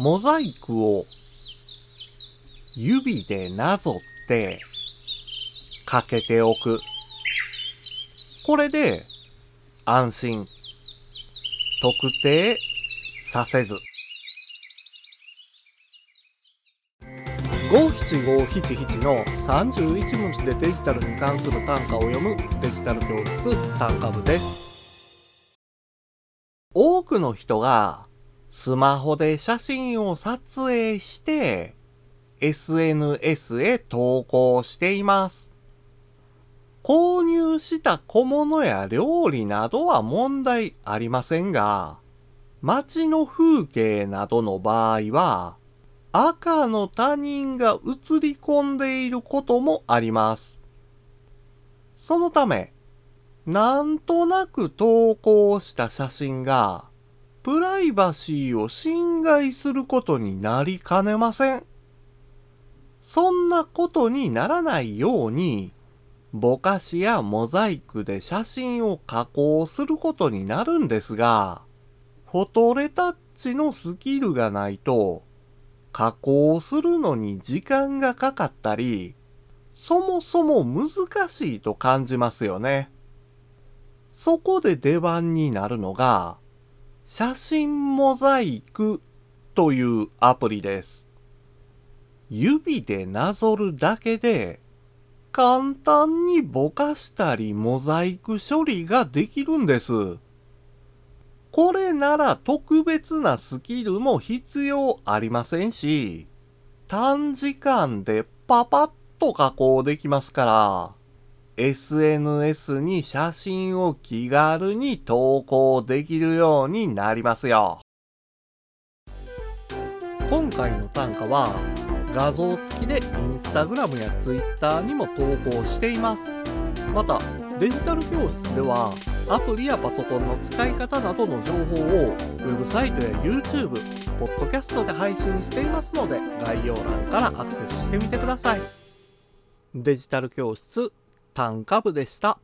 モザイクを指でなぞってかけておく。これで安心、特定させず。五七五七七の31文字でデジタルに関する単価を読むデジタル教室単価部です。多くの人がスマホで写真を撮影して SNS へ投稿しています。購入した小物や料理などは問題ありませんが、街の風景などの場合は、赤の他人が映り込んでいることもあります。そのため、なんとなく投稿した写真が、プライバシーを侵害することになりかねません。そんなことにならないように、ぼかしやモザイクで写真を加工することになるんですが、フォトレタッチのスキルがないと、加工するのに時間がかかったり、そもそも難しいと感じますよね。そこで出番になるのが、写真モザイクというアプリです。指でなぞるだけで、簡単にぼかしたりモザイク処理ができるんです。これなら特別なスキルも必要ありませんし、短時間でパパッと加工できますから、SNS に写真を気軽に投稿できるようになりますよ。今回の単価は画像付きでインスタグラムやツイッターにも投稿しています。また、デジタル教室ではアプリやパソコンの使い方などの情報をウェブサイトや YouTube、ポッドキャストで配信していますので概要欄からアクセスしてみてください。デジタル教室単価部でした。